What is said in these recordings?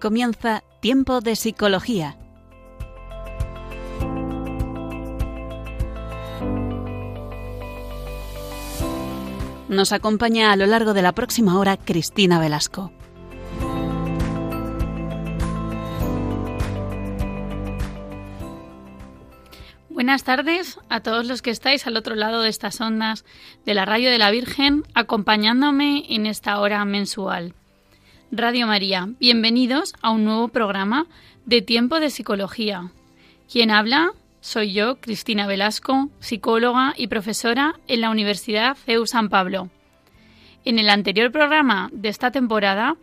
Comienza Tiempo de Psicología. Nos acompaña a lo largo de la próxima hora Cristina Velasco. Buenas tardes a todos los que estáis al otro lado de estas ondas de la Radio de la Virgen, acompañándome en esta hora mensual. Radio María, bienvenidos a un nuevo programa de Tiempo de Psicología. Quien habla soy yo, Cristina Velasco, psicóloga y profesora en la Universidad CEU San Pablo. En el anterior programa de esta temporada,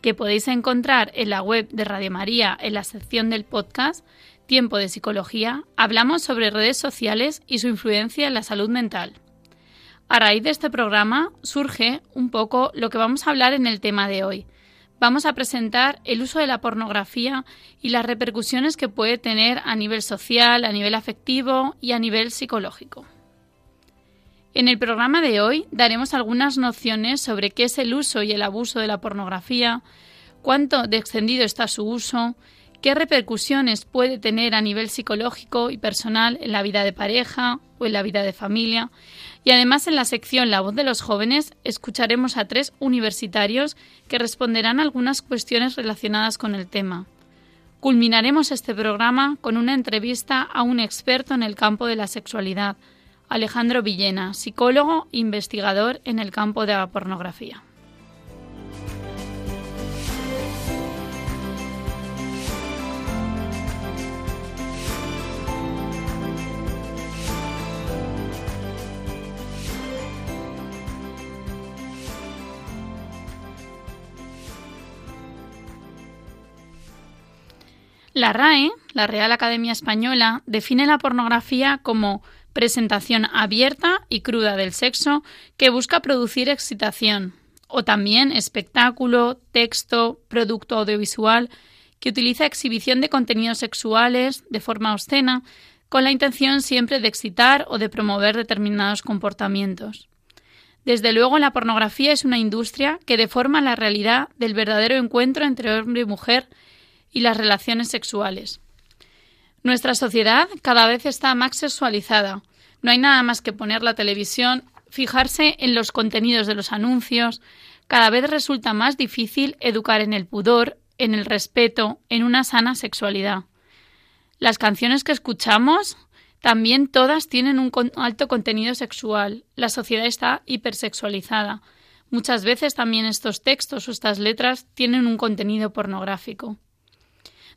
que podéis encontrar en la web de Radio María en la sección del podcast, Tiempo de Psicología, hablamos sobre redes sociales y su influencia en la salud mental. A raíz de este programa surge un poco lo que vamos a hablar en el tema de hoy. Vamos a presentar el uso de la pornografía y las repercusiones que puede tener a nivel social, a nivel afectivo y a nivel psicológico. En el programa de hoy daremos algunas nociones sobre qué es el uso y el abuso de la pornografía, cuánto de extendido está su uso, qué repercusiones puede tener a nivel psicológico y personal en la vida de pareja o en la vida de familia. Y además en la sección La voz de los jóvenes escucharemos a tres universitarios que responderán algunas cuestiones relacionadas con el tema. Culminaremos este programa con una entrevista a un experto en el campo de la sexualidad, Alejandro Villena, psicólogo e investigador en el campo de la pornografía. La RAE, la Real Academia Española, define la pornografía como presentación abierta y cruda del sexo que busca producir excitación, o también espectáculo, texto, producto audiovisual que utiliza exhibición de contenidos sexuales de forma obscena con la intención siempre de excitar o de promover determinados comportamientos. Desde luego, la pornografía es una industria que deforma la realidad del verdadero encuentro entre hombre y mujer y las relaciones sexuales. Nuestra sociedad cada vez está más sexualizada. No hay nada más que poner la televisión, fijarse en los contenidos de los anuncios. Cada vez resulta más difícil educar en el pudor, en el respeto, en una sana sexualidad. Las canciones que escuchamos también todas tienen un alto contenido sexual. La sociedad está hipersexualizada. Muchas veces también estos textos o estas letras tienen un contenido pornográfico.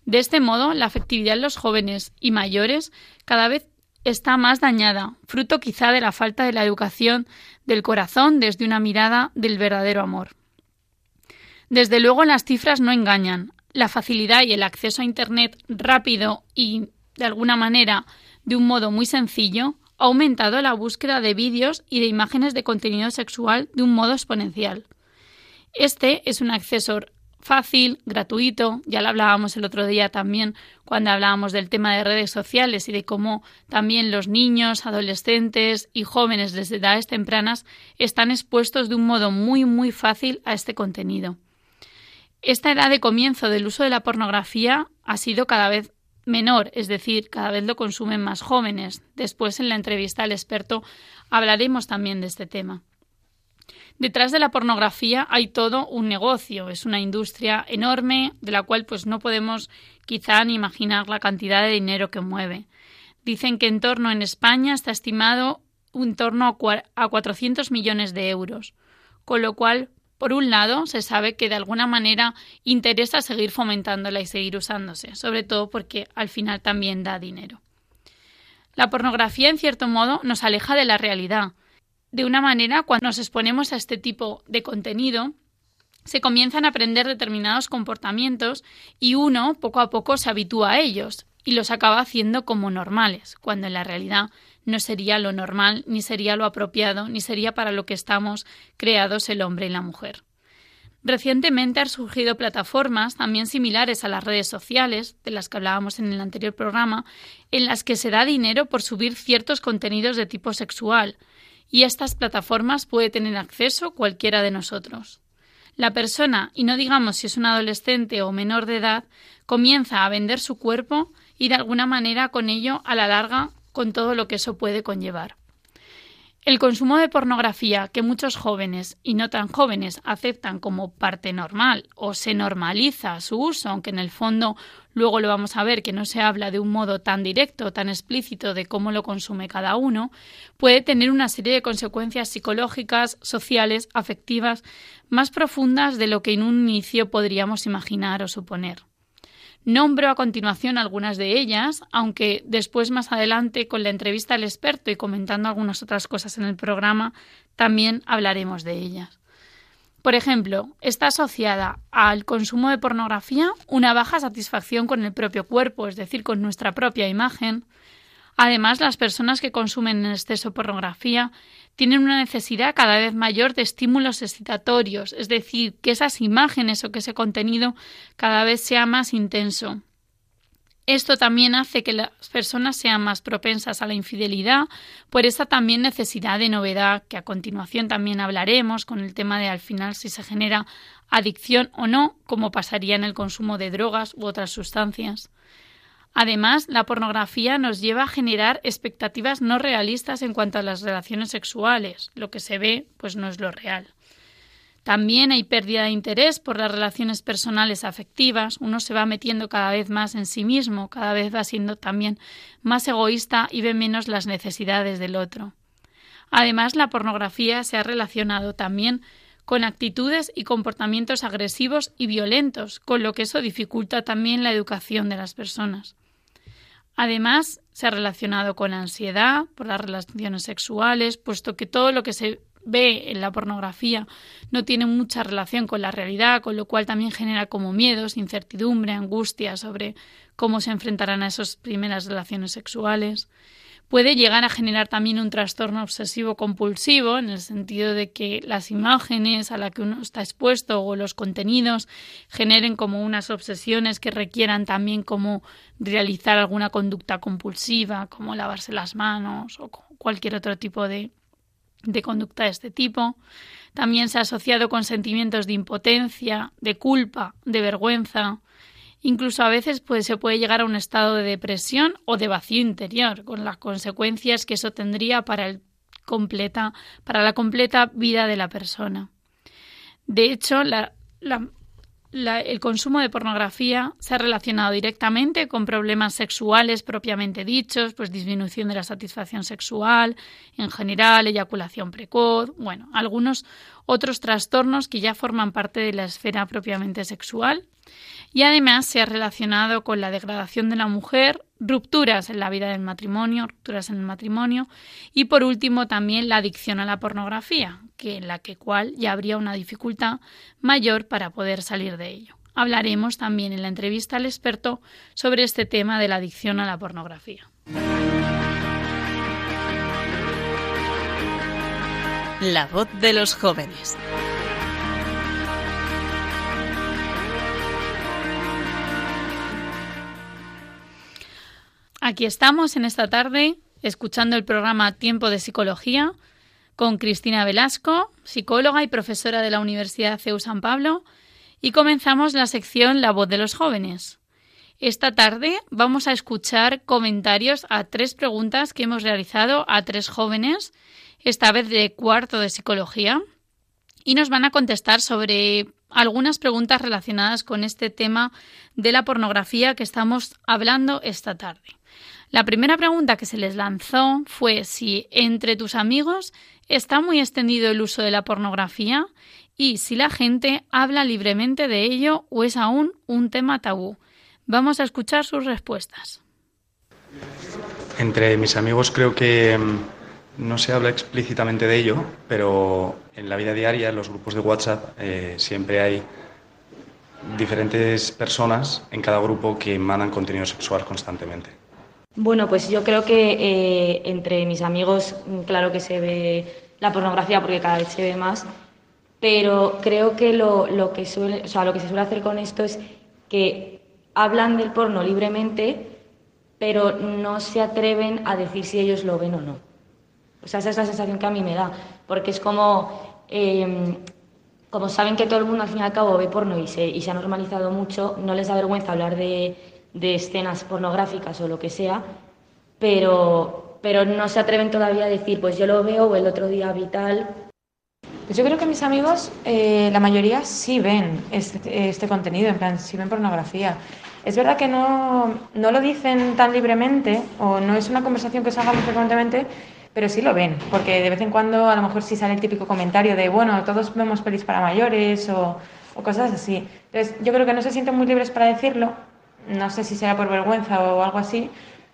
De este modo, la afectividad en los jóvenes y mayores cada vez está más dañada, fruto quizá de la falta de la educación del corazón desde una mirada del verdadero amor. Desde luego las cifras no engañan. La facilidad y el acceso a Internet rápido y, de alguna manera, de un modo muy sencillo, ha aumentado la búsqueda de vídeos y de imágenes de contenido sexual de un modo exponencial. Este es un acceso fácil, gratuito, ya lo hablábamos el otro día también cuando hablábamos del tema de redes sociales y de cómo también los niños, adolescentes y jóvenes desde edades tempranas están expuestos de un modo muy muy fácil a este contenido. Esta edad de comienzo del uso de la pornografía ha sido cada vez menor, es decir, cada vez lo consumen más jóvenes. Después en la entrevista al experto hablaremos también de este tema. Detrás de la pornografía hay todo un negocio, es una industria enorme de la cual pues no podemos quizá ni imaginar la cantidad de dinero que mueve. Dicen que en torno en España está estimado en torno a 400 millones de euros, con lo cual por un lado, se sabe que de alguna manera interesa seguir fomentándola y seguir usándose, sobre todo porque al final también da dinero. La pornografía, en cierto modo, nos aleja de la realidad, de una manera, cuando nos exponemos a este tipo de contenido, se comienzan a aprender determinados comportamientos y uno poco a poco se habitúa a ellos y los acaba haciendo como normales, cuando en la realidad no sería lo normal, ni sería lo apropiado, ni sería para lo que estamos creados el hombre y la mujer. Recientemente han surgido plataformas también similares a las redes sociales, de las que hablábamos en el anterior programa, en las que se da dinero por subir ciertos contenidos de tipo sexual, y estas plataformas puede tener acceso cualquiera de nosotros. La persona, y no digamos si es un adolescente o menor de edad, comienza a vender su cuerpo y de alguna manera con ello a la larga con todo lo que eso puede conllevar. El consumo de pornografía que muchos jóvenes y no tan jóvenes aceptan como parte normal o se normaliza su uso, aunque en el fondo luego lo vamos a ver que no se habla de un modo tan directo, tan explícito de cómo lo consume cada uno, puede tener una serie de consecuencias psicológicas, sociales, afectivas, más profundas de lo que en un inicio podríamos imaginar o suponer. Nombro a continuación algunas de ellas, aunque después más adelante con la entrevista al experto y comentando algunas otras cosas en el programa, también hablaremos de ellas. Por ejemplo, está asociada al consumo de pornografía una baja satisfacción con el propio cuerpo, es decir, con nuestra propia imagen. Además, las personas que consumen en exceso pornografía tienen una necesidad cada vez mayor de estímulos excitatorios, es decir, que esas imágenes o que ese contenido cada vez sea más intenso. Esto también hace que las personas sean más propensas a la infidelidad por esa también necesidad de novedad, que a continuación también hablaremos con el tema de al final si se genera adicción o no, como pasaría en el consumo de drogas u otras sustancias. Además, la pornografía nos lleva a generar expectativas no realistas en cuanto a las relaciones sexuales. Lo que se ve, pues no es lo real. También hay pérdida de interés por las relaciones personales afectivas. Uno se va metiendo cada vez más en sí mismo, cada vez va siendo también más egoísta y ve menos las necesidades del otro. Además, la pornografía se ha relacionado también con actitudes y comportamientos agresivos y violentos, con lo que eso dificulta también la educación de las personas. Además, se ha relacionado con la ansiedad por las relaciones sexuales, puesto que todo lo que se ve en la pornografía no tiene mucha relación con la realidad, con lo cual también genera como miedos, incertidumbre, angustia sobre cómo se enfrentarán a esas primeras relaciones sexuales puede llegar a generar también un trastorno obsesivo compulsivo en el sentido de que las imágenes a las que uno está expuesto o los contenidos generen como unas obsesiones que requieran también como realizar alguna conducta compulsiva como lavarse las manos o cualquier otro tipo de, de conducta de este tipo. También se ha asociado con sentimientos de impotencia, de culpa, de vergüenza, Incluso a veces pues, se puede llegar a un estado de depresión o de vacío interior, con las consecuencias que eso tendría para, el completa, para la completa vida de la persona. De hecho, el consumo de pornografía se ha relacionado directamente con problemas sexuales propiamente dichos, pues disminución de la satisfacción sexual, en general, eyaculación precoz, bueno, algunos otros trastornos que ya forman parte de la esfera propiamente sexual y además se ha relacionado con la degradación de la mujer, rupturas en la vida del matrimonio, rupturas en el matrimonio y por último también la adicción a la pornografía, que en la que cual ya habría una dificultad mayor para poder salir de ello. Hablaremos también en la entrevista al experto sobre este tema de la adicción a la pornografía. La voz de los jóvenes. Aquí estamos en esta tarde escuchando el programa Tiempo de Psicología con Cristina Velasco, psicóloga y profesora de la Universidad CEU San Pablo, y comenzamos la sección La voz de los jóvenes. Esta tarde vamos a escuchar comentarios a tres preguntas que hemos realizado a tres jóvenes, esta vez de cuarto de psicología, y nos van a contestar sobre algunas preguntas relacionadas con este tema de la pornografía que estamos hablando esta tarde. La primera pregunta que se les lanzó fue si entre tus amigos está muy extendido el uso de la pornografía y si la gente habla libremente de ello o es aún un tema tabú. Vamos a escuchar sus respuestas. Entre mis amigos creo que mm, no se habla explícitamente de ello, pero en la vida diaria, en los grupos de WhatsApp, eh, siempre hay diferentes personas en cada grupo que mandan contenido sexual constantemente. Bueno, pues yo creo que eh, entre mis amigos, mm, claro que se ve la pornografía porque cada vez se ve más, pero creo que lo, que suele, o sea, lo que se suele hacer con esto es que hablan del porno libremente, pero no se atreven a decir si ellos lo ven o no. O sea, esa es la sensación que a mí me da, porque es como, em, como saben que todo el mundo al fin y al cabo ve porno y se, y se ha normalizado mucho, no les da vergüenza hablar de, de escenas pornográficas o lo que sea, pero, pero no se atreven todavía a decir, pues yo lo veo o el otro día vital. Pues yo creo que mis amigos, eh, la mayoría sí ven este, este, contenido, en plan, sí ven pornografía. Es verdad que no, no lo dicen tan libremente o no es una conversación que se haga muy frecuentemente, pero sí lo ven, porque de vez en cuando a lo mejor sí sale el típico comentario de, bueno, todos vemos pelis para mayores o, o cosas así. Entonces, yo creo que no se sienten muy libres para decirlo, no sé si será por vergüenza o algo así,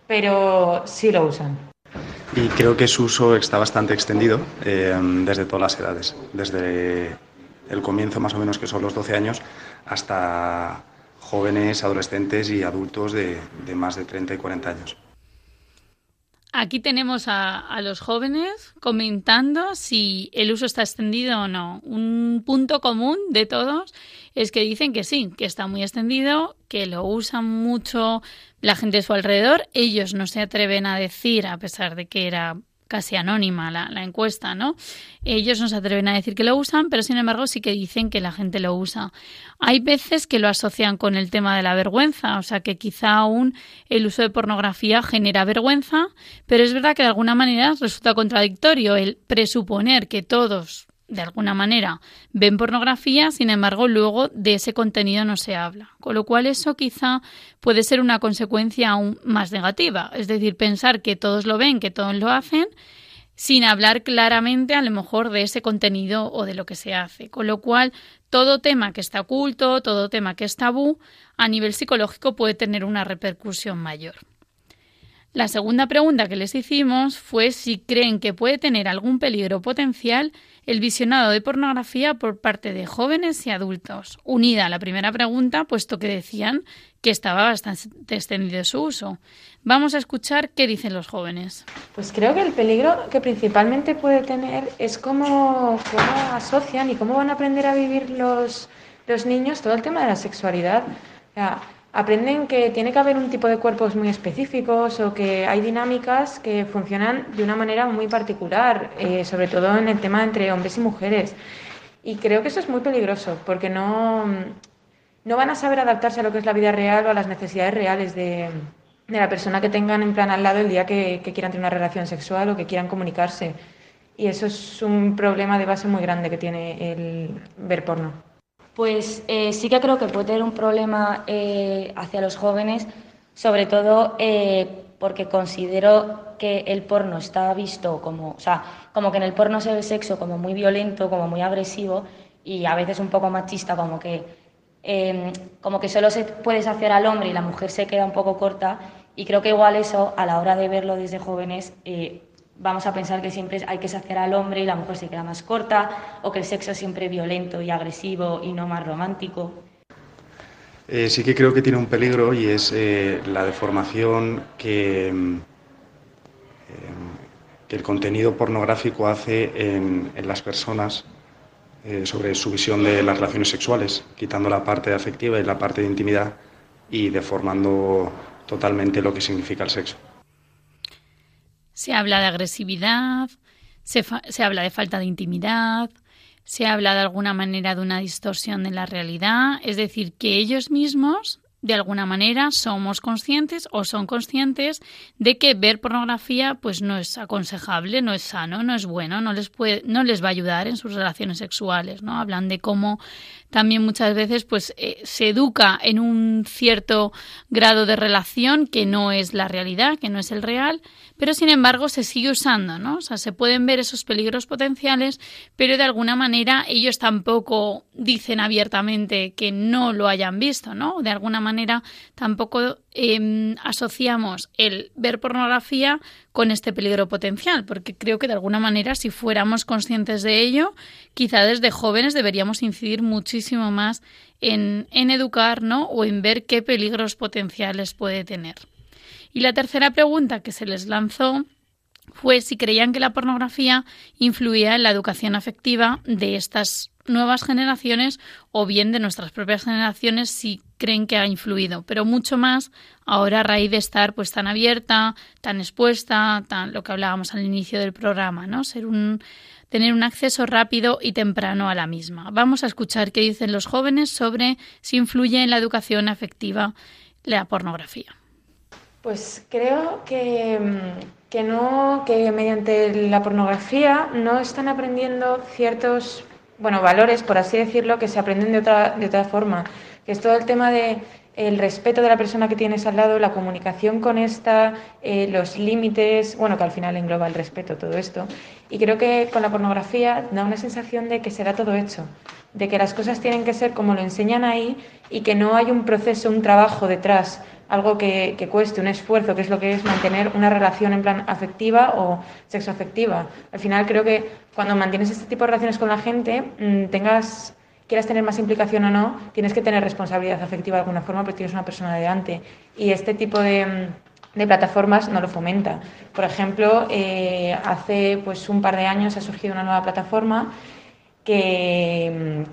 pero sí lo usan. Y creo que su uso está bastante extendido eh, desde todas las edades, desde el comienzo más o menos que son los 12 años hasta jóvenes, adolescentes y adultos de, de más de 30 y 40 años. Aquí tenemos a, a, los jóvenes comentando si el uso está extendido o no. Un punto común de todos es que dicen que sí, que está muy extendido, que lo usan mucho la gente de su alrededor. Ellos no se atreven a decir, a pesar de que era casi anónima la, la, encuesta, ¿no? Ellos no se atreven a decir que lo usan, pero sin embargo sí que dicen que la gente lo usa. Hay veces que lo asocian con el tema de la vergüenza, o sea que quizá aún el uso de pornografía genera vergüenza, pero es verdad que de alguna manera resulta contradictorio el presuponer que todos de alguna manera ven pornografía, sin embargo, luego de ese contenido no se habla. Con lo cual eso quizá puede ser una consecuencia aún más negativa. Es decir, pensar que todos lo ven, que todos lo hacen, sin hablar claramente a lo mejor de ese contenido o de lo que se hace. Con lo cual, todo tema que está oculto, todo tema que es tabú, a nivel psicológico puede tener una repercusión mayor. La segunda pregunta que les hicimos fue si creen que puede tener algún peligro potencial el visionado de pornografía por parte de jóvenes y adultos, unida a la primera pregunta, puesto que decían que estaba bastante extendido su uso. Vamos a escuchar qué dicen los jóvenes. Pues creo que el peligro que principalmente puede tener es cómo, cómo asocian y cómo van a aprender a vivir los, los niños todo el tema de la sexualidad. Aprenden que tiene que haber un tipo de cuerpos muy específicos o que hay dinámicas que funcionan de una manera muy particular, eh, sobre todo en el tema entre hombres y mujeres. Y creo que eso es muy peligroso porque no, no van a saber adaptarse a lo que es la vida real o a las necesidades reales de, de la persona que tengan en plan al lado el día que, que quieran tener una relación sexual o que quieran comunicarse. Y eso es un problema de base muy grande que tiene el ver porno. Pues eh, sí que creo que puede tener un problema eh, hacia los jóvenes, sobre todo eh, porque considero que el porno está visto como, o sea, como que en el porno se ve sexo como muy violento, como muy agresivo y a veces un poco machista, como que, em, como que solo se puede hacer al hombre y la mujer se queda un poco corta. Y creo que igual eso, a la hora de verlo desde jóvenes, vamos a pensar que siempre hay que saciar al hombre y la mujer se queda más corta, o que el sexo es siempre violento y agresivo y no más romántico. Eh, sí que creo que tiene un peligro y es eh, la deformación que, mm, eh, que, el contenido pornográfico hace en, en las personas sobre su visión de las relaciones sexuales, quitando la parte afectiva y la parte de intimidad y deformando totalmente lo que significa el sexo. Se habla de agresividad, se, se, habla de falta de intimidad, se habla de alguna manera de una distorsión de la realidad, es decir, que ellos mismos de alguna manera somos conscientes o son conscientes de que ver pornografía pues no es aconsejable, no es sano, no es bueno, no les puede, no les va a ayudar en sus relaciones sexuales, ¿no? Hablan de cómo también muchas veces pues eh, se educa en un cierto grado de relación que no es la realidad, que no es el real, pero sin embargo se sigue usando, ¿no? O sea, se pueden ver esos peligros potenciales, pero de alguna manera ellos tampoco dicen abiertamente que no lo hayan visto, ¿no? De alguna manera tampoco eh, asociamos el ver pornografía con este peligro potencial, porque creo que de alguna manera si fuéramos conscientes de ello, quizá desde jóvenes deberíamos incidir muchísimo más en, en educar o en ver qué peligros potenciales puede tener. Y la tercera pregunta que se les lanzó fue si creían que la pornografía influía en la educación afectiva de estas nuevas generaciones o bien de nuestras propias generaciones si creen que ha influido, pero mucho más ahora a raíz de estar pues tan abierta, tan expuesta, tan lo que hablábamos al inicio del programa, ¿no? Ser un tener un acceso rápido y temprano a la misma. Vamos a escuchar qué dicen los jóvenes sobre si influye en la educación afectiva la pornografía. Pues creo que, que no, que mediante la pornografía no están aprendiendo ciertos bueno, valores, por así decirlo, que se aprenden de otra, de otra forma, que es todo el tema de el respeto de la persona que tienes al lado, la comunicación con esta, eh, los límites, bueno, que al final engloba el respeto, todo esto. Y creo que con la pornografía da una sensación de que será todo hecho, de que las cosas tienen que ser como lo enseñan ahí y que no hay un proceso, un trabajo detrás, algo que, que cueste, un esfuerzo, que es lo que es mantener una relación en plan afectiva o sexoafectiva. Al final creo que cuando mantienes este tipo de relaciones con la gente, mm, tengas quieras tener más implicación o no, tienes que tener responsabilidad afectiva de alguna forma porque tienes una persona delante. Y este tipo de, plataformas no lo fomenta. Por ejemplo, eh, hace pues, un par de años ha surgido una nueva plataforma que,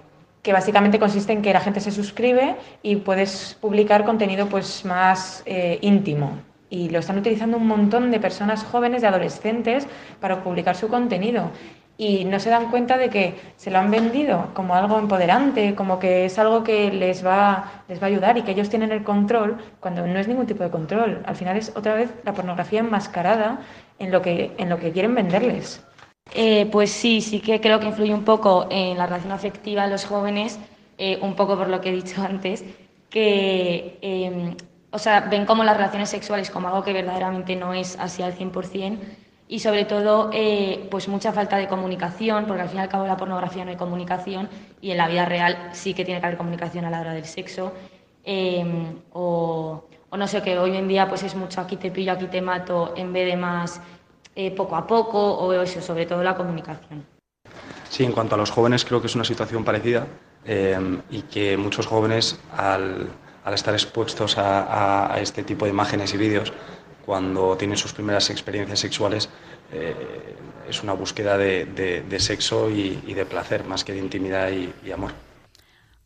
que básicamente consiste en que la gente se suscribe y puedes publicar contenido pues, más eh, íntimo. Y lo están utilizando un montón de personas jóvenes, de adolescentes, para publicar su contenido y no se dan cuenta de que se lo han vendido como algo empoderante, como que es algo que les va, les va a ayudar y que ellos tienen el control cuando no es ningún tipo de control. Al final es otra vez la pornografía enmascarada en lo que, en lo que quieren venderles. Eh, pues sí, sí que creo que influye un poco en la relación afectiva de los jóvenes, eh, un poco por lo que he dicho antes, que em, o sea, ven como las relaciones sexuales como algo que verdaderamente no es así al 100%, y sobre todo eh, pues mucha falta de comunicación, porque al fin y al cabo en la pornografía no hay comunicación y en la vida real sí que tiene que haber comunicación a la hora del sexo. Em, o, no sé, que hoy en día pues es mucho aquí te pillo, aquí te mato, en vez de más eh, poco a poco, o eso, sobre todo la comunicación. Sí, en cuanto a los jóvenes creo que es una situación parecida em, y que muchos jóvenes al, al estar expuestos a, a este tipo de imágenes y vídeos cuando tienen sus primeras experiencias sexuales eh, es una búsqueda de, sexo y, de placer más que de intimidad y, amor.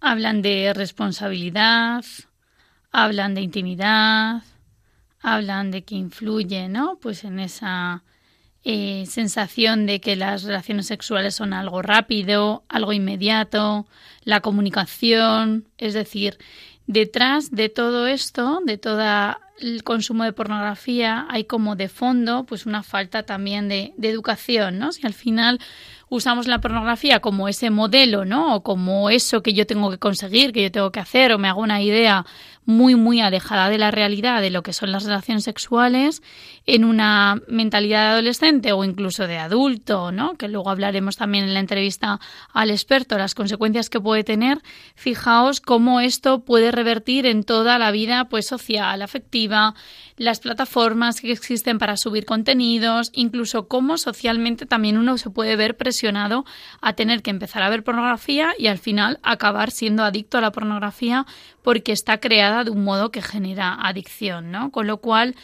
Hablan de responsabilidad, hablan de intimidad, hablan de que influye, ¿no? Pues en esa eh, sensación de que las relaciones sexuales son algo rápido, algo inmediato, la comunicación, es decir, detrás de todo esto, de todo el consumo de pornografía, hay como de fondo pues una falta también de, educación, ¿no? Si al final usamos la pornografía como ese modelo, ¿no? O como eso que yo tengo que conseguir, que yo tengo que hacer, o me hago una idea muy, muy alejada de la realidad de lo que son las relaciones sexuales en una mentalidad de adolescente o incluso de adulto, ¿no? Que luego hablaremos también en la entrevista al experto, las consecuencias que puede tener. Fijaos cómo esto puede revertir en toda la vida, pues, social, afectiva, las plataformas que existen para subir contenidos, incluso cómo socialmente también uno se puede ver presionado a tener que empezar a ver pornografía y al final acabar siendo adicto a la pornografía porque está creada de un modo que genera adicción, ¿no? Con lo cual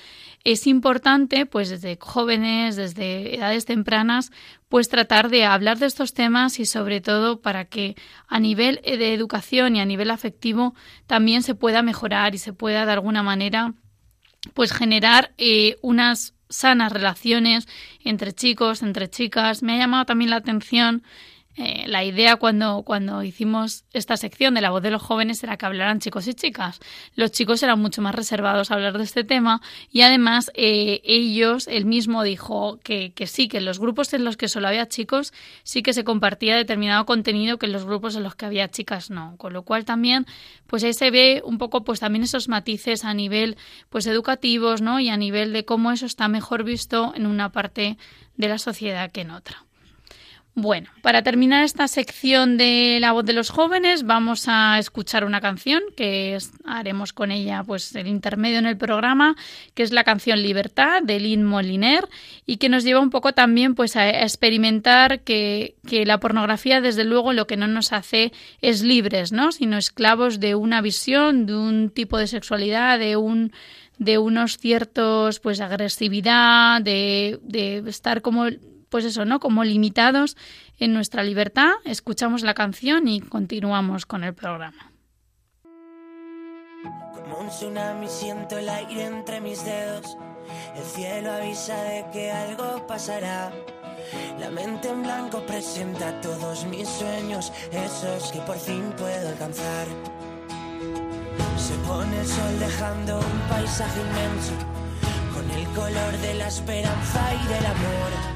es importante, pues desde jóvenes, desde edades tempranas, pues tratar de hablar de estos temas y sobre todo para que a nivel de educación y a nivel afectivo también se pueda mejorar y se pueda de alguna manera pues generar eh, unas sanas relaciones entre chicos, entre chicas. Me ha llamado también la atención eh, la idea cuando, cuando hicimos esta sección de la voz de los jóvenes era que hablaran chicos y chicas. Los chicos eran mucho más reservados a hablar de este tema y además eh, ellos, él mismo dijo que, que, sí, que en los grupos en los que solo había chicos sí que se compartía determinado contenido que en los grupos en los que había chicas no. Con lo cual también, pues ahí se ve un poco pues también esos matices a nivel pues educativos, ¿no? Y a nivel de cómo eso está mejor visto en una parte de la sociedad que en otra. Bueno, para terminar esta sección de la voz de los jóvenes, vamos a escuchar una canción que haremos con ella pues el intermedio en el programa, que es la canción Libertad de Lynn Moliner y que nos lleva un poco también pues a experimentar que, que la pornografía desde luego lo que no nos hace es libres, ¿no? sino esclavos de una visión, de un tipo de sexualidad, de un de unos ciertos pues agresividad, de, de estar como pues eso, ¿no? Como limitados en nuestra libertad. Escuchamos la canción y continuamos con el programa. Como un tsunami siento el aire entre mis dedos. El cielo avisa de que algo pasará. La mente en blanco presenta todos mis sueños, esos que por fin puedo alcanzar. Se pone el sol dejando un paisaje inmenso, con el color de la esperanza y del amor.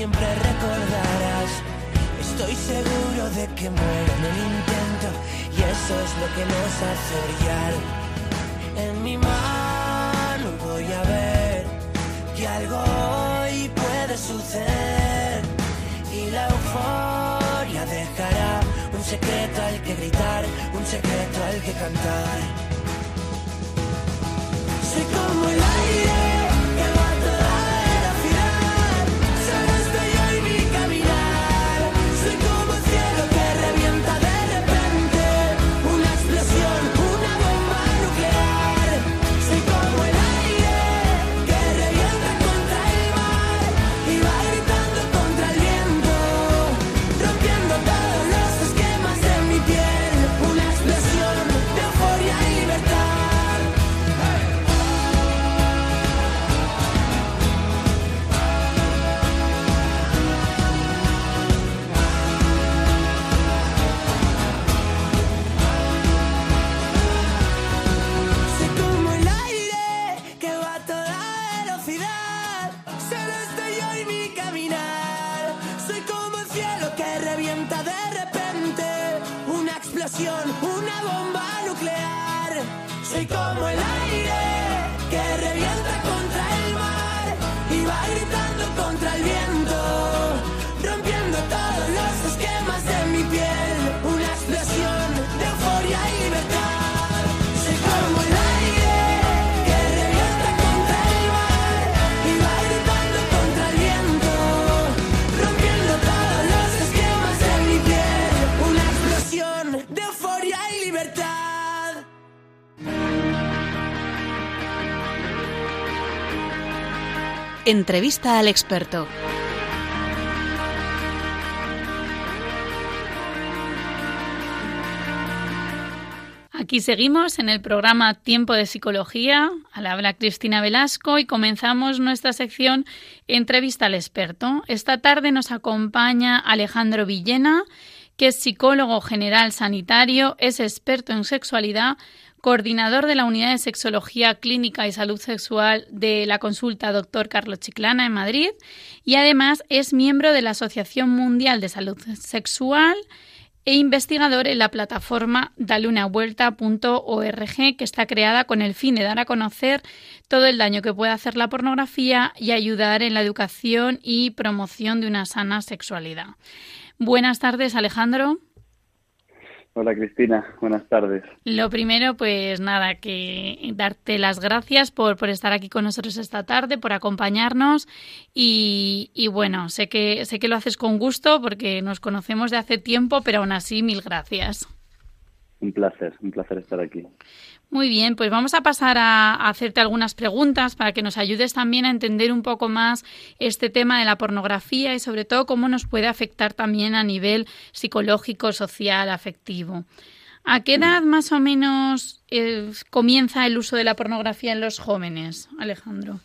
siempre recordarás. Estoy seguro de que muero en el intento. Y eso es lo que nos hace brillar. En mi mano voy a ver que algo hoy puede suceder y la euforia dejará un secreto al que gritar, un secreto al que cantar. Soy como el Entrevista al experto. Aquí seguimos en el programa Tiempo de Psicología. Al habla Cristina Velasco y comenzamos nuestra sección Entrevista al experto. Esta tarde nos acompaña Alejandro Villena, que es psicólogo general sanitario, es experto en sexualidad, coordinador de la Unidad de Sexología Clínica y Salud Sexual de la consulta Dr. Carlos Chiclana en Madrid y además es miembro de la Asociación Mundial de Salud Sexual e investigador en la plataforma dalunavuelta.org que está creada con el fin de dar a conocer todo el daño que puede hacer la pornografía y ayudar en la educación y promoción de una sana sexualidad. Buenas tardes, Alejandro. Hola Cristina, buenas tardes. Lo primero, pues nada, que darte las gracias por, por estar aquí con nosotros esta tarde, por acompañarnos y, y, bueno, sé que, sé que lo haces con gusto porque nos conocemos de hace tiempo, pero aún así mil gracias. Un placer, un placer estar aquí. Muy bien, pues vamos a pasar a, hacerte algunas preguntas para que nos ayudes también a entender un poco más este tema de la pornografía y sobre todo cómo nos puede afectar también a nivel psicológico, social, afectivo. ¿A qué edad más o menos eh, comienza el uso de la pornografía en los jóvenes, Alejandro?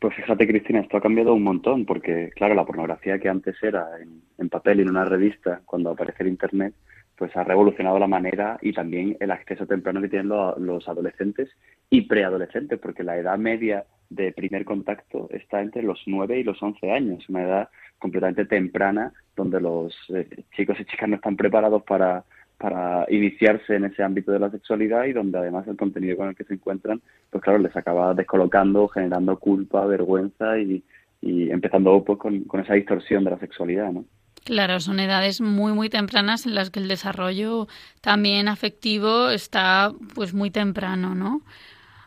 Pues fíjate, Cristina, esto ha cambiado un montón, porque, claro, la pornografía que antes era en, en papel y en una revista, cuando aparece el Internet, pues ha revolucionado la manera y también el acceso temprano que tienen los, adolescentes y preadolescentes, porque la edad media de primer contacto está entre los 9 y los 11 años, una edad completamente temprana donde los eh, chicos y chicas no están preparados para, para iniciarse en ese ámbito de la sexualidad y donde además el contenido con el que se encuentran, pues claro, les acaba descolocando, generando culpa, vergüenza y, y empezando pues con, con esa distorsión de la sexualidad, ¿no? Claro, son edades muy muy tempranas en las que el desarrollo también afectivo está pues muy temprano, ¿no?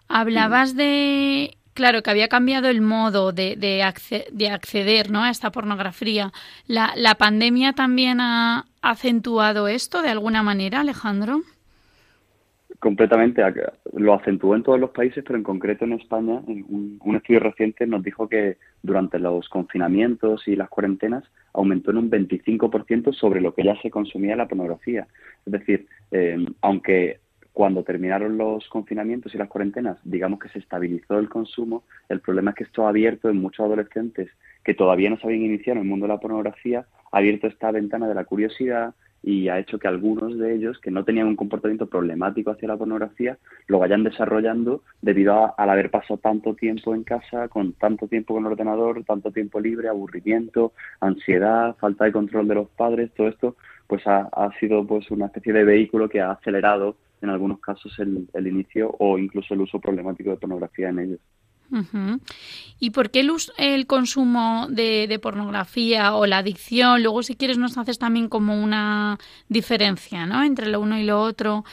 Hablabas de claro que había cambiado el modo de, de, acce- de acceder ¿no? a esta pornografía. ¿La, ¿La pandemia también ha acentuado esto de alguna manera, Alejandro? Completamente, lo acentuó en todos los países, pero en concreto en España, un, un estudio reciente nos dijo que durante los confinamientos y las cuarentenas aumentó en un 25% sobre lo que ya se consumía la pornografía. Es decir, eh, aunque cuando terminaron los confinamientos y las cuarentenas, digamos que se estabilizó el consumo, el problema es que esto ha abierto en muchos adolescentes que todavía no se habían iniciado en el mundo de la pornografía, ha abierto esta ventana de la curiosidad y ha hecho que algunos de ellos que no tenían un comportamiento problemático hacia la pornografía lo vayan desarrollando debido a, al haber pasado tanto tiempo en casa, con tanto tiempo con el ordenador, tanto tiempo libre, aburrimiento, ansiedad, falta de control de los padres, todo esto pues ha, ha sido pues una especie de vehículo que ha acelerado en algunos casos el, el inicio o incluso el uso problemático de pornografía en ellos. Ujú. ¿Y por qué el, el consumo de, de pornografía o la adicción? Luego, si quieres, nos haces también como una diferencia ¿no? entre lo uno y lo otro.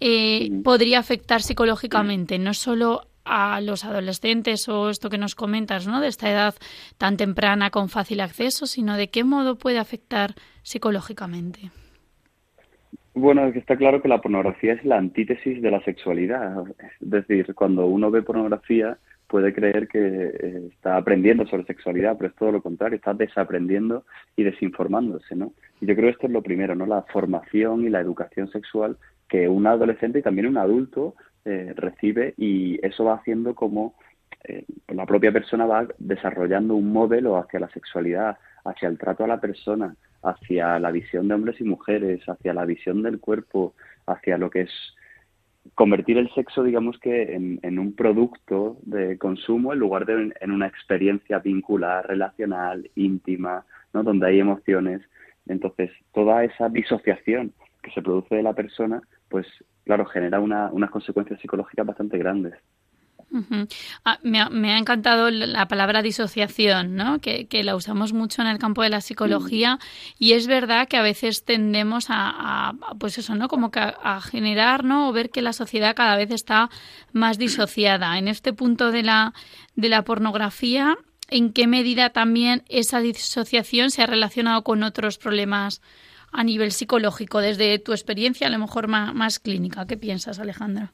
eh, podría afectar psicológicamente, no solo a los adolescentes o esto que nos comentas, ¿no? De esta edad tan temprana con fácil acceso, sino de qué modo puede afectar psicológicamente. Bueno, es que está claro que la pornografía es la antítesis de la sexualidad. Es decir, cuando uno ve pornografía puede creer que eh, está aprendiendo sobre sexualidad, pero es todo lo contrario, está desaprendiendo y desinformándose, ¿no? Y yo creo que esto es lo primero, ¿no? La formación y la educación sexual que un adolescente y también un adulto eh, recibe y eso va haciendo como eh, la propia persona va desarrollando un modelo hacia la sexualidad, hacia el trato a la persona, hacia la visión de hombres y mujeres, hacia la visión del cuerpo, hacia lo que es convertir el sexo, digamos que, en, un producto de consumo en lugar de en, en una experiencia vincular, relacional, íntima, ¿no? donde hay emociones. Entonces, toda esa disociación que se produce de la persona, pues, claro, genera una, unas consecuencias psicológicas bastante grandes. Ah, me, ha, encantado la- la palabra disociación, ¿no? Que, la usamos mucho en el campo de la psicología y es verdad que a veces tendemos a, pues eso, ¿no? Como que a, generar, ¿no? O ver que la sociedad cada vez está más disociada. En este punto de la, de la pornografía, ¿en qué medida también esa disociación se ha relacionado con otros problemas a nivel psicológico, desde tu experiencia a lo mejor más, más clínica? ¿Qué piensas, Alejandro?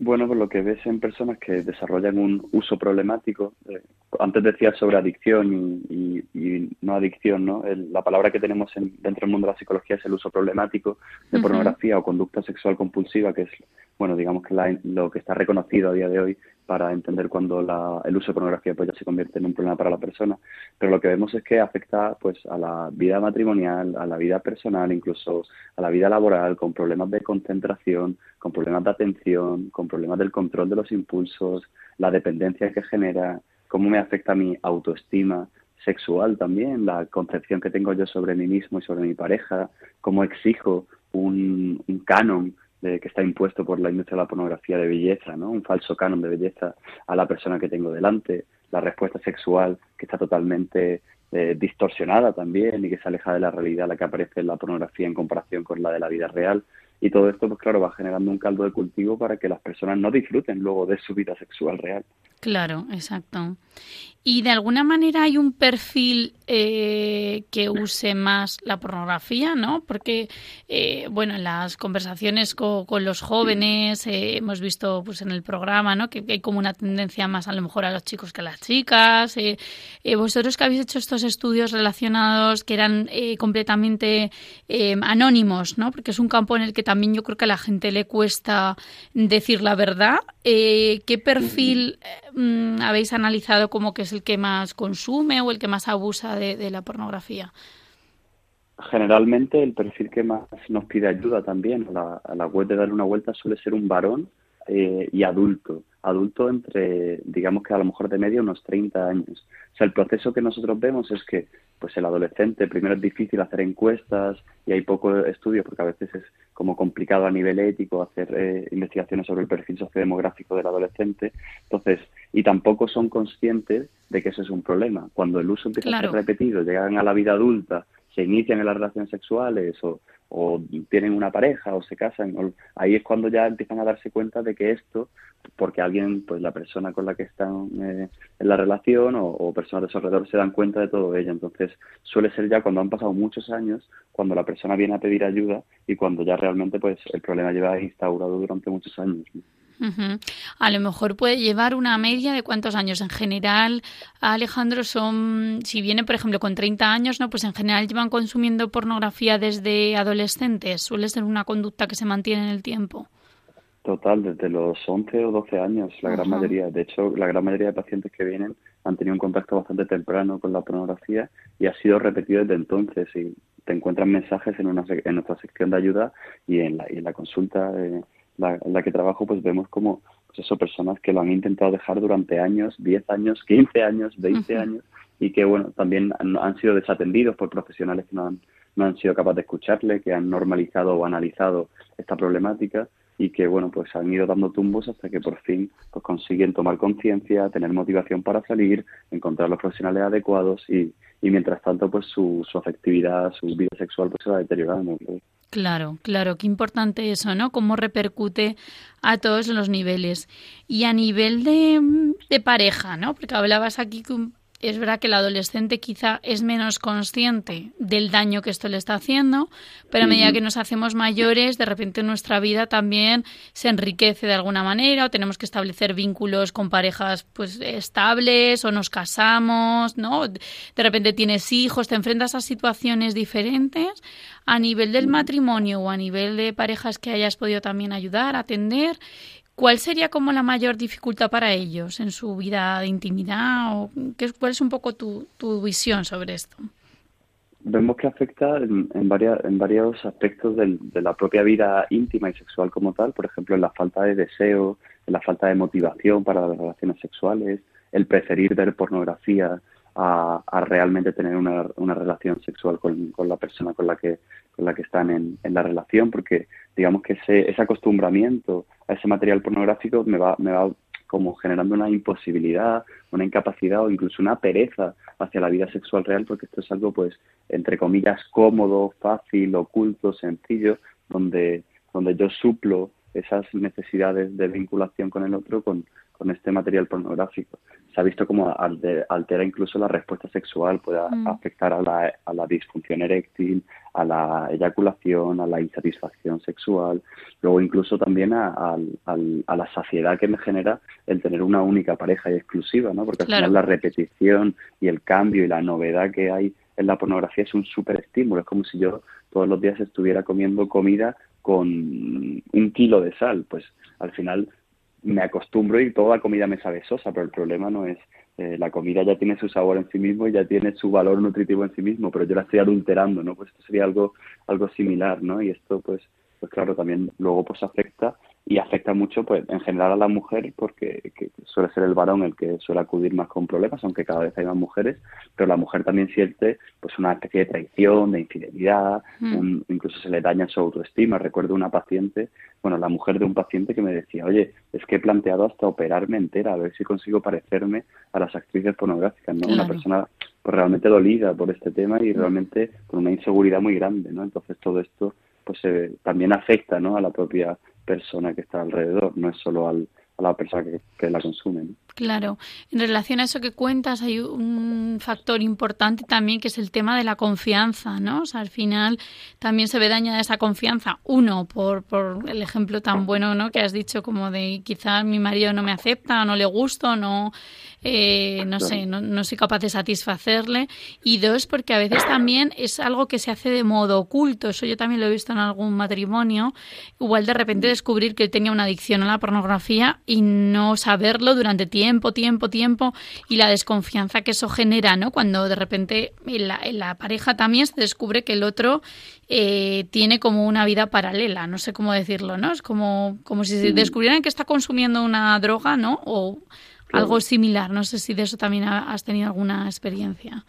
Bueno, pues lo que ves en personas que desarrollan un uso problemático, eh, antes decías sobre adicción y, y- y no adicción, ¿no? El- la palabra que tenemos en- dentro del mundo de la psicología es el uso problemático de pornografía o conducta sexual compulsiva, que es, bueno, digamos que la- lo que está reconocido a día de hoy para entender cuando la- el uso de pornografía pues ya se convierte en un problema para la persona. Pero lo que vemos es que afecta pues a la vida matrimonial, a la vida personal, incluso a la vida laboral, con problemas de concentración, con problemas de atención, con problemas del control de los impulsos, la dependencia que genera, cómo me afecta mi autoestima sexual también, la concepción que tengo yo sobre mí mismo y sobre mi pareja, cómo exijo un canon de, que está impuesto por la industria de la pornografía de belleza, ¿no? Un falso canon de belleza a la persona que tengo delante, la respuesta sexual que está totalmente eh, distorsionada también y que se aleja de la realidad la que aparece en la pornografía en comparación con la de la vida real. Y todo esto, pues claro, va generando un caldo de cultivo para que las personas no disfruten luego de su vida sexual real. Claro, exacto. Y de alguna manera hay un perfil eh, que use más la pornografía, ¿no? Porque, eh, bueno, en las conversaciones co- con, los jóvenes eh, hemos visto pues en el programa, ¿no? Que, hay como una tendencia más a lo mejor a los chicos que a las chicas. eh. Eh, vosotros que habéis hecho estos estudios relacionados que eran eh, completamente anónimos, ¿no? Porque es un campo en el que también yo creo que a la gente le cuesta decir la verdad. ¿Qué perfil mm, habéis analizado como que es el que más consume o el que más abusa de, la pornografía? Generalmente el perfil que más nos pide ayuda también a la, a la web de darle una vuelta suele ser un varón eh, y adulto. Adulto entre, digamos que a lo mejor de media unos 30 años. O sea, el proceso que nosotros vemos es que pues el adolescente primero es difícil hacer encuestas y hay poco estudio porque a veces es como complicado a nivel ético hacer eh, investigaciones sobre el perfil sociodemográfico del adolescente. Entonces, y tampoco son conscientes de que eso es un problema. Cuando el uso empieza Claro. a ser repetido, llegan a la vida adulta, se inician en las relaciones sexuales o, o tienen una pareja o se casan, o- ahí es cuando ya empiezan a darse cuenta de que esto, porque alguien, pues la persona con la que están eh, en la relación o, personas de su alrededor se dan cuenta de todo ello. Entonces suele ser ya cuando han pasado muchos años, cuando la persona viene a pedir ayuda y cuando ya realmente pues el problema lleva instaurado durante muchos años. A lo mejor puede llevar una media de cuántos años. En general, Alejandro, son, si viene, por ejemplo, con 30 años, ¿no? Pues en general llevan consumiendo pornografía desde adolescentes. Suele ser una conducta que se mantiene en el tiempo. Total, desde los 11 o 12 años, la gran mayoría. De hecho, la gran mayoría de pacientes que vienen han tenido un contacto bastante temprano con la pornografía y ha sido repetido desde entonces. Y te encuentran mensajes en, una, en nuestra sección de ayuda y en la, y en la consulta eh, la, en la que trabajo, pues vemos como pues eso, personas que lo han intentado dejar durante años, 10 años, 15 años, 20 Ujú. años y que, bueno, también han, han sido desatendidos por profesionales que no han, no han sido capaces de escucharle, que han normalizado o analizado esta problemática y que bueno pues han ido dando tumbos hasta que por fin pues consiguen tomar conciencia, tener motivación para salir, encontrar los profesionales adecuados y, y mientras tanto pues su, su afectividad, su vida sexual pues se va deteriorando. Claro, claro, qué importante eso, ¿no? Cómo repercute a todos los niveles. Y a nivel de, de pareja, ¿no? Porque hablabas aquí que es verdad que el adolescente quizá es menos consciente del daño que esto le está haciendo, pero a medida que nos hacemos mayores, de repente nuestra vida también se enriquece de alguna manera, o tenemos que establecer vínculos con parejas pues estables, o nos casamos, ¿no? De repente tienes hijos, te enfrentas a situaciones diferentes a nivel del matrimonio o a nivel de parejas que hayas podido también ayudar, atender. ¿Cuál sería como la mayor dificultad para ellos en su vida de intimidad? O qué, ¿Cuál es un poco tu, tu visión sobre esto? Vemos que afecta en, en, varias, en varios aspectos de la propia vida íntima y sexual como tal, por ejemplo, en la falta de deseo, en la falta de motivación para las relaciones sexuales, el preferir ver pornografía a, a realmente tener una, una relación sexual con, con la persona con la que, con la que están en, en la relación, porque digamos que ese, ese acostumbramiento a ese material pornográfico me va, me va como generando una imposibilidad, una incapacidad o incluso una pereza hacia la vida sexual real, porque esto es algo, pues, entre comillas, cómodo, fácil, oculto, sencillo, donde, donde yo suplo esas necesidades de vinculación con el otro con, con este material pornográfico. Se ha visto como alter- altera incluso la respuesta sexual, puede Mm. afectar a la, a la disfunción eréctil, a la eyaculación, a la insatisfacción sexual, luego incluso también a, la saciedad que me genera el tener una única pareja y exclusiva, ¿no? Porque al Claro. final la repetición y el cambio y la novedad que hay en la pornografía es un súper estímulo. Es como si yo todos los días estuviera comiendo comida con un kilo de sal. Pues al final me acostumbro y toda comida me sabe sosa, pero el problema no es eh, la comida ya tiene su sabor en sí mismo y ya tiene su valor nutritivo en sí mismo, pero yo la estoy adulterando, ¿no? Pues esto sería algo algo similar, ¿no? Y esto pues pues claro, también luego pues afecta y afecta mucho pues en general a la mujer porque que suele ser el varón el que suele acudir más con problemas, aunque cada vez hay más mujeres, pero la mujer también siente pues una especie de traición, de infidelidad, Mm. un- incluso se le daña su autoestima. Recuerdo una paciente, bueno, la mujer de un paciente que me decía, oye, es que he planteado hasta operarme entera, a ver si consigo parecerme a las actrices pornográficas, ¿no? Una persona pues realmente dolida por este tema y realmente con una inseguridad muy grande, ¿no? Entonces todo esto pues eh, también afecta, ¿no? A la propia persona que está alrededor, no es solo al, a la persona que, que la consume, ¿no? Claro, en relación a eso que cuentas hay un factor importante también que es el tema de la confianza, ¿no? O sea, al final también se ve dañada esa confianza, uno, por, por el ejemplo tan bueno, ¿no? Que has dicho como de quizás mi marido no me acepta, no le gusto, no, eh, no sé, no, no soy capaz de satisfacerle. Y dos, porque a veces también es algo que se hace de modo oculto, eso yo también lo he visto en algún matrimonio, igual de repente descubrir que él tenía una adicción a la pornografía y no saberlo durante tiempo, tiempo, tiempo y la desconfianza que eso genera, ¿no? Cuando de repente en la, en la pareja también se descubre que el otro eh, tiene como una vida paralela, no sé cómo decirlo, ¿no? Es como, como si se descubrieran que está consumiendo una droga, ¿no? O algo similar, no sé si de eso también ha- has tenido alguna experiencia.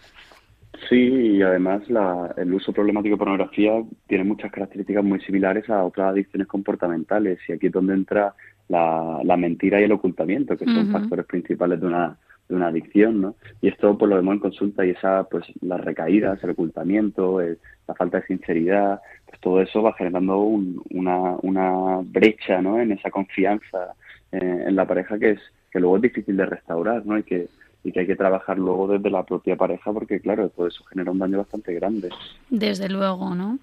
Sí, y además la- el uso problemático de pornografía tiene muchas características muy similares a otras adicciones comportamentales y aquí es donde entra la, la mentira y el ocultamiento, que son factores principales de una, de una adicción, ¿no? Y esto pues lo vemos en consulta y esa, pues las recaídas, el ocultamiento, el- la falta de sinceridad, pues todo eso va generando un- una, una brecha, ¿no? En esa confianza eh, en la pareja que es que luego es difícil de restaurar, ¿no? Y que y que hay que trabajar luego desde la propia pareja porque, claro, todo eso genera un daño bastante grande. Desde luego, ¿no?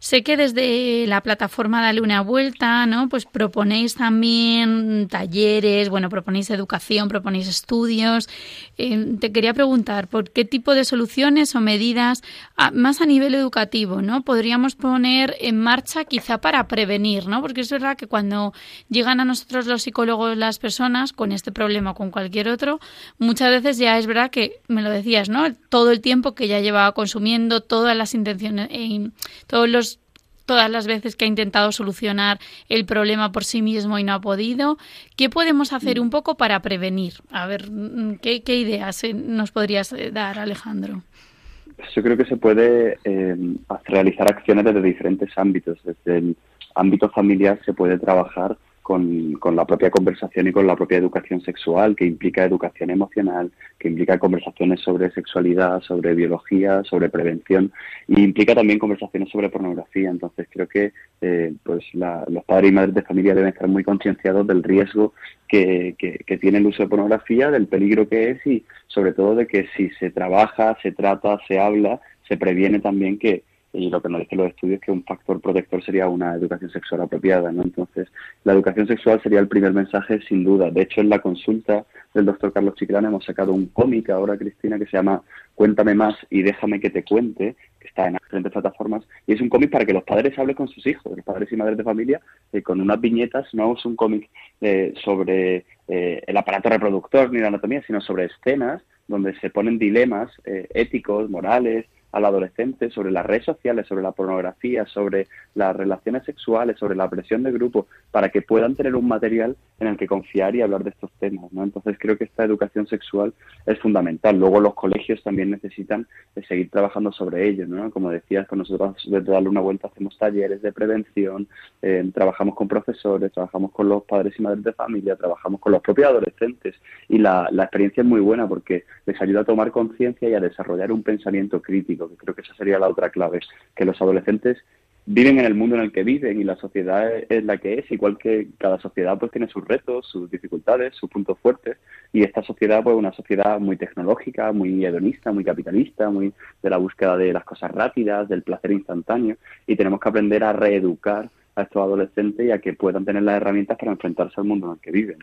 Sé que desde la plataforma Dale una vuelta, ¿no? Pues proponéis también talleres, bueno, proponéis educación, proponéis estudios. Eh, te quería preguntar, ¿por qué tipo de soluciones o medidas, a- más a nivel educativo, ¿no? Podríamos poner en marcha quizá para prevenir, ¿no? Porque es verdad que cuando llegan a nosotros los psicólogos las personas con este problema o con cualquier otro, muchas veces ya es verdad que, me lo decías, ¿no? Todo el tiempo que ya llevaba consumiendo, todas las intenciones, eh, todos los todas las veces que ha intentado solucionar el problema por sí mismo y no ha podido. ¿Qué podemos hacer un poco para prevenir? A ver, mm, ¿qué, qué ideas eh, nos podrías eh, dar, Alejandro? Yo creo que se puede eh, realizar acciones desde diferentes ámbitos. Desde el ámbito familiar se puede trabajar con, con la propia conversación y con la propia educación sexual, que implica educación emocional, que implica conversaciones sobre sexualidad, sobre biología, sobre prevención, y implica también conversaciones sobre pornografía. Entonces creo que eh, pues la- los padres y madres de familia deben estar muy concienciados del riesgo que, que, que tiene el uso de pornografía, del peligro que es y sobre todo de que si se trabaja, se trata, se habla, se previene también que, y lo que nos dicen los estudios, que un factor protector sería una educación sexual apropiada, ¿no? Entonces, la educación sexual sería el primer mensaje sin duda. De hecho, en la consulta del doctor Carlos Chiclana hemos sacado un cómic ahora, Cristina, que se llama Cuéntame más y déjame que te cuente, que está en diferentes plataformas, y es un cómic para que los padres hablen con sus hijos, los padres y madres de familia, eh, con unas viñetas, no es un cómic eh, sobre eh, el aparato reproductor ni la anatomía, sino sobre escenas donde se ponen dilemas eh, éticos, morales, al adolescente sobre las redes sociales, sobre la pornografía, sobre las relaciones sexuales, sobre la presión de grupo, para que puedan tener un material en el que confiar y hablar de estos temas, ¿no? Entonces creo que esta educación sexual es fundamental. Luego los colegios también necesitan eh, seguir trabajando sobre ello, ¿no? Como decías, con nosotros desde darle una vuelta hacemos talleres de prevención, eh, trabajamos con profesores, trabajamos con los padres y madres de familia, trabajamos con los propios adolescentes y la, la experiencia es muy buena porque les ayuda a tomar conciencia y a desarrollar un pensamiento crítico, que creo que esa sería la otra clave, que los adolescentes viven en el mundo en el que viven y la sociedad es la que es, igual que cada sociedad pues tiene sus retos, sus dificultades, sus puntos fuertes y esta sociedad pues una sociedad muy tecnológica, muy hedonista, muy capitalista, muy de la búsqueda de las cosas rápidas, del placer instantáneo y tenemos que aprender a reeducar a estos adolescentes y a que puedan tener las herramientas para enfrentarse al mundo en el que viven.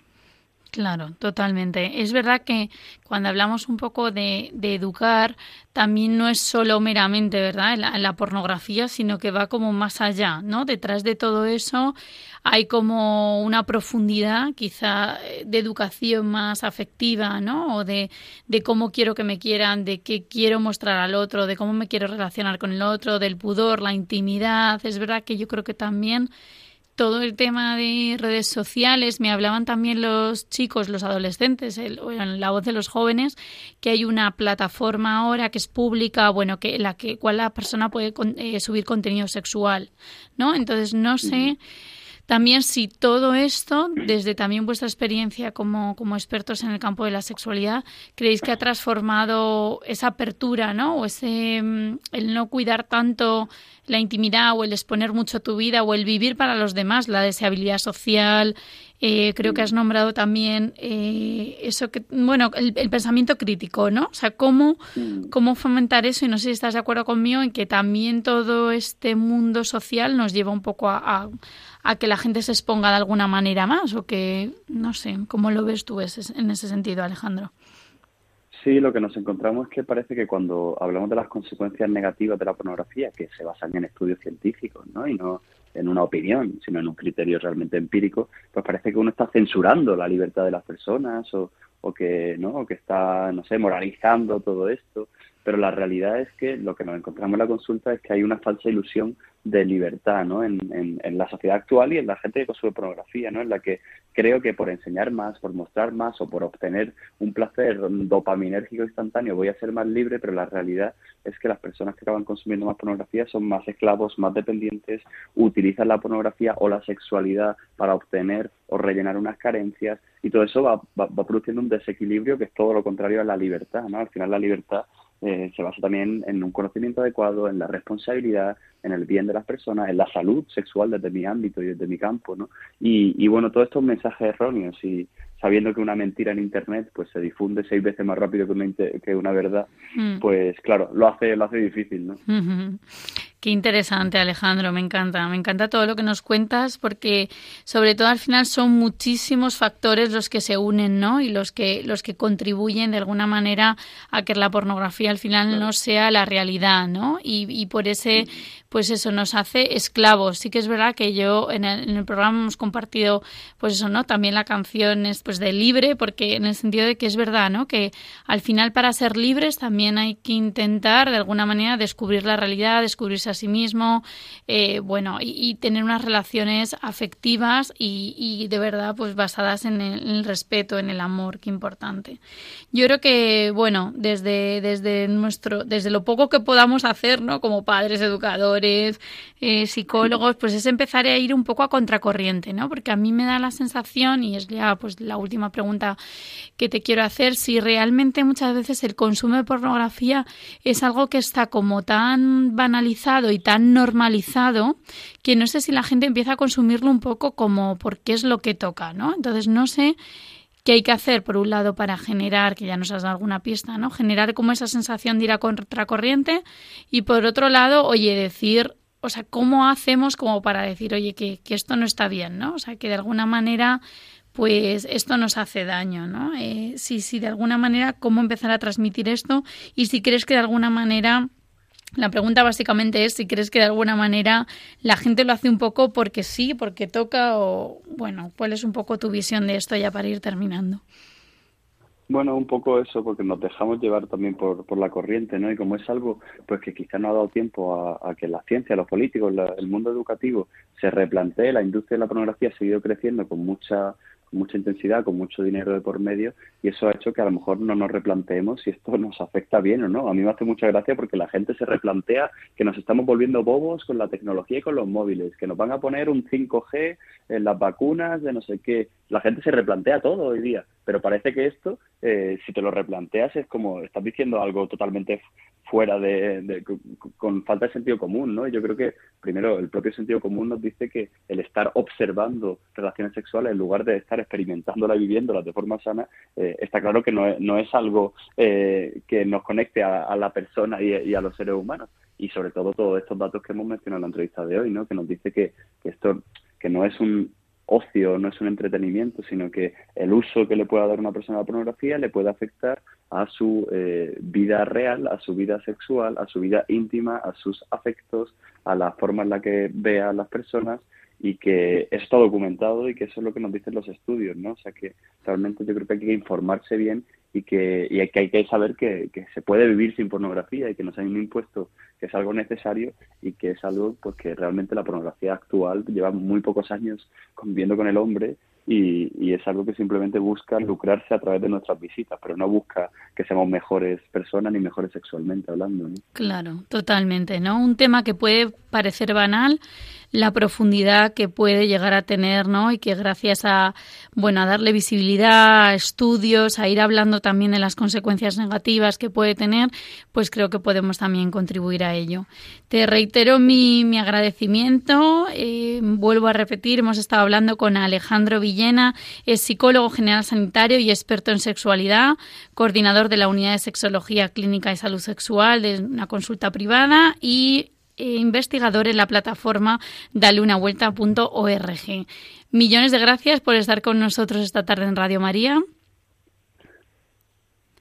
Claro, totalmente. Es verdad que cuando hablamos un poco de, de educar, también no es solo meramente, ¿verdad?, la, la pornografía, sino que va como más allá, ¿no? Detrás de todo eso hay como una profundidad, quizá, eh, de educación más afectiva, ¿no? O de, de cómo quiero que me quieran, de qué quiero mostrar al otro, de cómo me quiero relacionar con el otro, del pudor, la intimidad. Es verdad que yo creo que también todo el tema de redes sociales, me hablaban también los chicos, los adolescentes, el, la voz de los jóvenes, que hay una plataforma ahora que es pública, bueno, que la que cual la persona puede con, eh, subir contenido sexual, ¿no? Entonces no sé también si todo esto, desde también vuestra experiencia como, como expertos en el campo de la sexualidad, creéis que ha transformado esa apertura, ¿no? O ese mm, el no cuidar tanto la intimidad o el exponer mucho tu vida o el vivir para los demás, la deseabilidad social, Eh, creo que has nombrado también eh, eso que, bueno, el, el pensamiento crítico, ¿no? O sea, cómo, Mm. cómo fomentar eso, y no sé si estás de acuerdo conmigo en que también todo este mundo social nos lleva un poco a, a- a que la gente se exponga de alguna manera más, o que, no sé, ¿cómo lo ves tú ese- en ese sentido, Alejandro? Sí, lo que nos encontramos es que parece que cuando hablamos de las consecuencias negativas de la pornografía, que se basan en estudios científicos, ¿no? Y no en una opinión, sino en un criterio realmente empírico, pues parece que uno está censurando la libertad de las personas o, o que, ¿no? Que está, no sé, moralizando todo esto. Pero la realidad es que lo que nos encontramos en la consulta es que hay una falsa ilusión de libertad, ¿no? En, en, en la sociedad actual y en la gente que consume pornografía, ¿no? En la que creo que por enseñar más, por mostrar más o por obtener un placer dopaminérgico instantáneo voy a ser más libre, pero la realidad es que las personas que acaban consumiendo más pornografía son más esclavos, más dependientes, utilizan la pornografía o la sexualidad para obtener o rellenar unas carencias y todo eso va, va, produciendo un desequilibrio que es todo lo contrario a la libertad, ¿no? Al final la libertad eh, se basa también en un conocimiento adecuado, en la responsabilidad, en el bien de las personas, en la salud sexual desde mi ámbito y desde mi campo, ¿no? Y, y bueno, todos estos mensajes erróneos y sabiendo que una mentira en internet pues se difunde seis veces más rápido que una, que una verdad, Mm. pues claro, lo hace, lo hace difícil, ¿no? Qué interesante, Alejandro, me encanta, me encanta todo lo que nos cuentas porque sobre todo al final son muchísimos factores los que se unen, ¿no? Y los que los que contribuyen de alguna manera a que la pornografía al final no sea la realidad, ¿no? Y, y por ese pues eso nos hace esclavos. Sí que es verdad que yo en el, programa hemos compartido pues eso, ¿no? También la canción es pues de libre porque en el sentido de que es verdad, ¿no? Que al final para ser libres también hay que intentar de alguna manera descubrir la realidad, descubrirse a sí mismo, eh, bueno, y, tener unas relaciones afectivas y, y de verdad pues basadas en el, en el respeto, en el amor, qué importante. Yo creo que, bueno, desde, desde nuestro, desde lo poco que podamos hacer, ¿no? Como padres, educadores, eh, psicólogos, pues es empezar a ir un poco a contracorriente, ¿no? Porque a mí me da la sensación, y es ya pues la última pregunta que te quiero hacer, si realmente muchas veces el consumo de pornografía es algo que está como tan banalizado y tan normalizado que no sé si la gente empieza a consumirlo un poco como porque es lo que toca, ¿no? Entonces no sé qué hay que hacer, por un lado, para generar, que ya nos has dado alguna pista, ¿no? Generar como esa sensación de ir a contracorriente y por otro lado, oye, decir, o sea, ¿cómo hacemos como para decir, oye, que, que esto no está bien, ¿no? O sea, que de alguna manera pues esto nos hace daño, ¿no? Eh, sí, sí, de alguna manera, ¿cómo empezar a transmitir esto? Y si crees que de alguna manera la pregunta básicamente es si crees que de alguna manera la gente lo hace un poco porque sí, porque toca o, bueno, ¿cuál es un poco tu visión de esto ya para ir terminando? Bueno, un poco eso, porque nos dejamos llevar también por, por la corriente, ¿no? Y como es algo pues que quizá no ha dado tiempo a, a que la ciencia, los políticos, la- el mundo educativo se replantee, la industria de la pornografía ha seguido creciendo con mucha con mucha intensidad, con mucho dinero de por medio, y eso ha hecho que a lo mejor no nos replanteemos si esto nos afecta bien o no. A mí me hace mucha gracia porque la gente se replantea que nos estamos volviendo bobos con la tecnología y con los móviles, que nos van a poner un 5G en las vacunas, de no sé qué. La gente se replantea todo hoy día, pero parece que esto, eh, si te lo replanteas, es como estás diciendo algo totalmente fuera de, con falta de sentido común, ¿no? Yo creo que primero el propio sentido común nos dice que el estar observando relaciones sexuales en lugar de estar experimentándolas y viviéndolas de forma sana, eh, está claro que no es, no es algo eh, que nos conecte a, a la persona y, y a los seres humanos. Y sobre todo todos estos datos que hemos mencionado en la entrevista de hoy, ¿no? Que nos dice que, que esto que no es un ocio, no es un entretenimiento, sino que el uso que le pueda dar una persona a la pornografía le puede afectar a su eh, vida real, a su vida sexual, a su vida íntima, a sus afectos, a la forma en la que ve a las personas y que está documentado y que eso es lo que nos dicen los estudios, ¿no? O sea que realmente yo creo que hay que informarse bien y que, y que hay que saber que, que se puede vivir sin pornografía y que nos han impuesto que es algo necesario y que es algo pues que realmente la pornografía actual lleva muy pocos años conviviendo con el hombre y, y es algo que simplemente busca lucrarse a través de nuestras visitas, pero no busca que seamos mejores personas ni mejores sexualmente hablando. ¿no? Claro, totalmente, ¿no? Un tema que puede parecer banal, la profundidad que puede llegar a tener, ¿no? Y que gracias a, bueno, a darle visibilidad, a estudios, a ir hablando también de las consecuencias negativas que puede tener, pues creo que podemos también contribuir a ello. Te reitero mi, mi agradecimiento. Eh, vuelvo a repetir, hemos estado hablando con Alejandro Villena, es psicólogo general sanitario y experto en sexualidad, coordinador de la unidad de sexología clínica y salud sexual de una consulta privada y investigador en la plataforma daleunavuelta.org. Millones de gracias por estar con nosotros esta tarde en Radio María.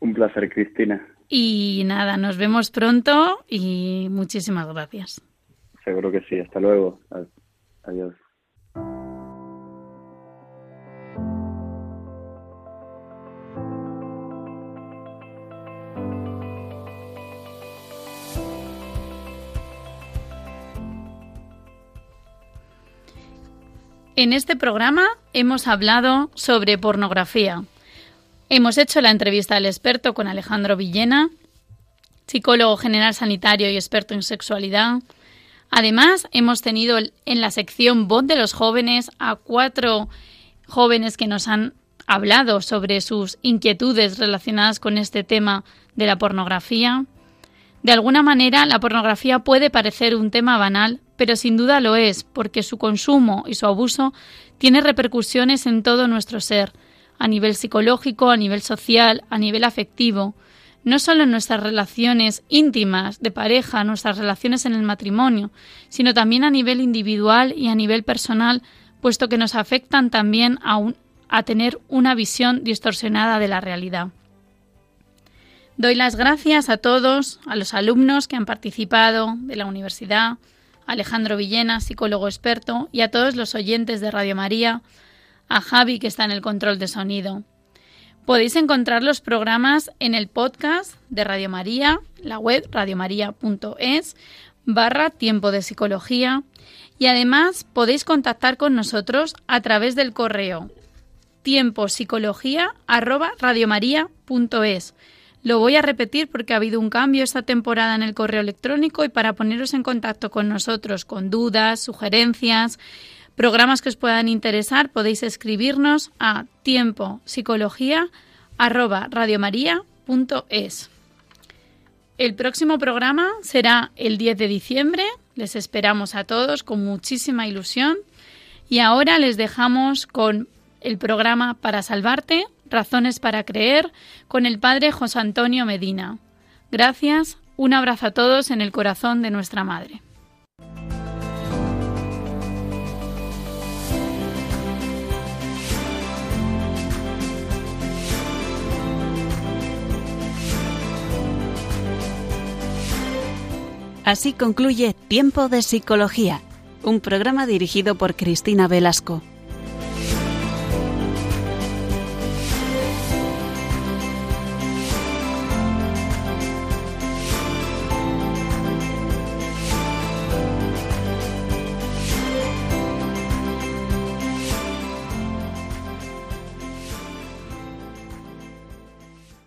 Un placer, Cristina. Y nada, nos vemos pronto y muchísimas gracias. Seguro que sí. Hasta luego. Adiós. En este programa hemos hablado sobre pornografía. Hemos hecho la entrevista al experto con Alejandro Villena, psicólogo general sanitario y experto en sexualidad. Además, hemos tenido en la sección Voz de los jóvenes a cuatro jóvenes que nos han hablado sobre sus inquietudes relacionadas con este tema de la pornografía. De alguna manera, la pornografía puede parecer un tema banal, pero sin duda lo es, porque su consumo y su abuso tiene repercusiones en todo nuestro ser, a nivel psicológico, a nivel social, a nivel afectivo, no solo en nuestras relaciones íntimas, de pareja, nuestras relaciones en el matrimonio, sino también a nivel individual y a nivel personal, puesto que nos afectan también a, a tener una visión distorsionada de la realidad. Doy las gracias a todos, a los alumnos que han participado de la universidad, Alejandro Villena, psicólogo experto, y a todos los oyentes de Radio María, a Javi, que está en el control de sonido. Podéis encontrar los programas en el podcast de Radio María, la web radiomaria.es, barra tiempo de psicología, y además podéis contactar con nosotros a través del correo tiempopsicología arroba. Lo voy a repetir porque ha habido un cambio esta temporada en el correo electrónico y para poneros en contacto con nosotros con dudas, sugerencias, programas que os puedan interesar, podéis escribirnos a tiempo El próximo programa será el 10 de diciembre. Les esperamos a todos con muchísima ilusión. Y ahora les dejamos con el programa Para Salvarte, Razones para Creer, con el Padre José Antonio Medina. Gracias, un abrazo a todos en el corazón de nuestra Madre. Así concluye Tiempo de Psicología, un programa dirigido por Cristina Velasco.